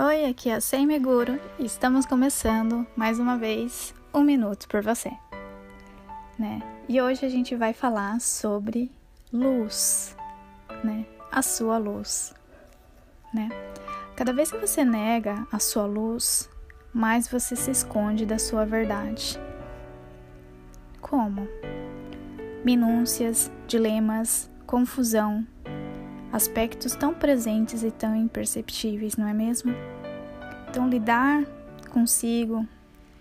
Oi, aqui é a Sem Meguro e estamos começando mais uma vez um minuto por você, né? E hoje a gente vai falar sobre luz, né? A sua luz, né? Cada vez que você nega a sua luz, mais você se esconde da sua verdade. Como? Minúcias, dilemas, confusão, aspectos tão presentes e tão imperceptíveis, não é mesmo? Então, lidar consigo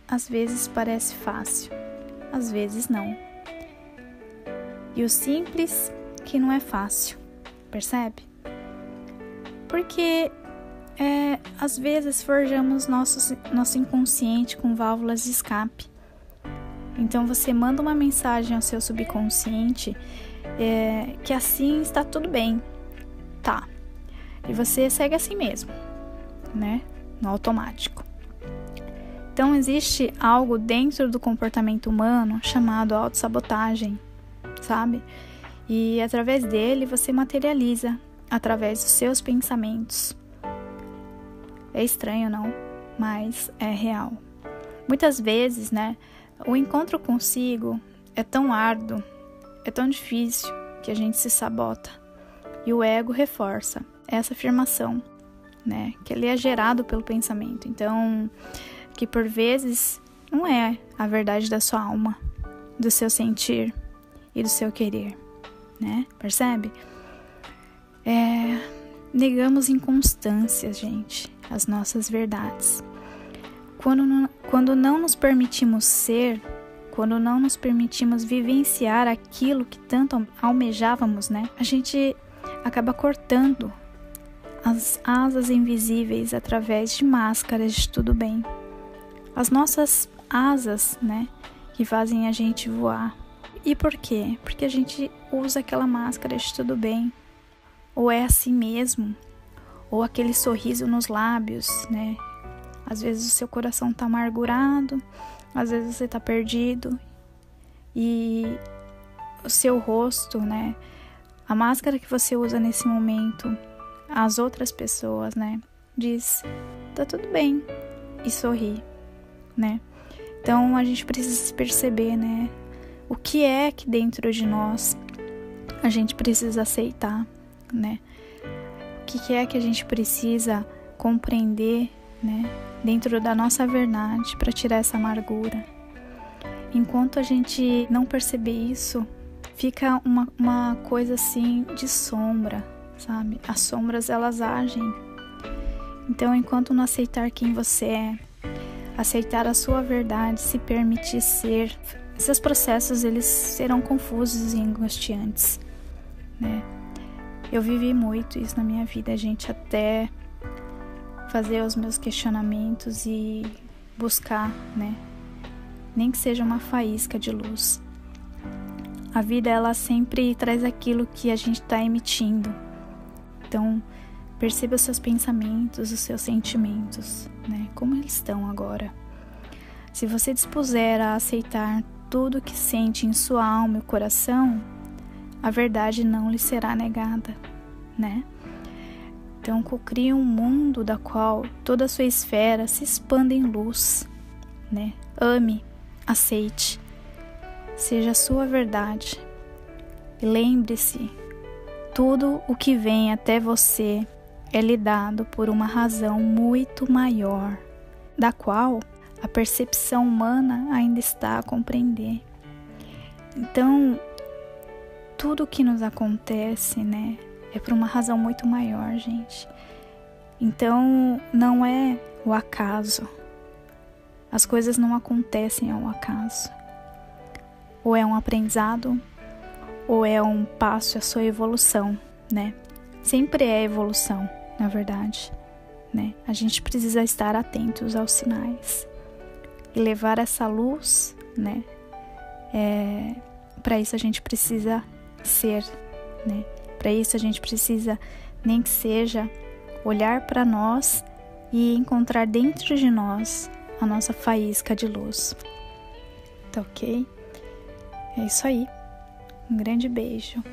às vezes parece fácil, às vezes não. E o simples que não é fácil, percebe? Porque é, às vezes forjamos nosso, nosso inconsciente com válvulas de escape. Então você manda uma mensagem ao seu subconsciente é, que assim está tudo bem, tá. E você segue assim mesmo, né? No automático. Então existe algo dentro do comportamento humano chamado autossabotagem, sabe? E através dele você materializa através dos seus pensamentos. É estranho, não? Mas é real. Muitas vezes, né, o encontro consigo é tão árduo, é tão difícil que a gente se sabota. E o ego reforça essa afirmação, né? Que ele é gerado pelo pensamento. Então, que por vezes não é a verdade da sua alma, do seu sentir e do seu querer, né? Percebe? É, negamos inconstâncias, gente, as nossas verdades. Quando não, quando não nos permitimos ser, quando não nos permitimos vivenciar aquilo que tanto almejávamos, né? A gente acaba cortando as asas invisíveis através de máscaras de tudo bem. As nossas asas, né, que fazem a gente voar. E por quê? Porque a gente usa aquela máscara de tudo bem. Ou é assim mesmo, ou aquele sorriso nos lábios, né? Às vezes o seu coração tá amargurado, às vezes você tá perdido e o seu rosto, né? A máscara que você usa nesse momento, as outras pessoas, né? Diz, tá tudo bem e sorri, né? Então a gente precisa perceber, né? O que é que dentro de nós a gente precisa aceitar, né? O que é que a gente precisa compreender, né? Dentro da nossa verdade para tirar essa amargura. Enquanto a gente não perceber isso, fica uma, uma coisa assim de sombra, sabe? As sombras elas agem. Então, enquanto não aceitar quem você é, aceitar a sua verdade, se permitir ser, esses processos eles serão confusos e angustiantes, né? Eu vivi muito isso na minha vida, gente, até fazer os meus questionamentos e buscar, né? Nem que seja uma faísca de luz. A vida ela sempre traz aquilo que a gente está emitindo. Então, perceba os seus pensamentos, os seus sentimentos, né? Como eles estão agora. Se você dispuser a aceitar tudo que sente em sua alma e coração, a verdade não lhe será negada, né? Então, cocrie um mundo da qual toda a sua esfera se expanda em luz, né? Ame, aceite seja a sua verdade. Lembre-se, tudo o que vem até você é lhe dado por uma razão muito maior, da qual a percepção humana ainda está a compreender. Então, tudo o que nos acontece, né, é por uma razão muito maior, gente. Então, não é o acaso. As coisas não acontecem ao acaso ou é um aprendizado, ou é um passo à sua evolução, né? Sempre é evolução, na verdade, né? A gente precisa estar atentos aos sinais e levar essa luz, né? É, para isso a gente precisa ser, né? Para isso a gente precisa nem que seja olhar para nós e encontrar dentro de nós a nossa faísca de luz. Tá ok? É isso aí. Um grande beijo.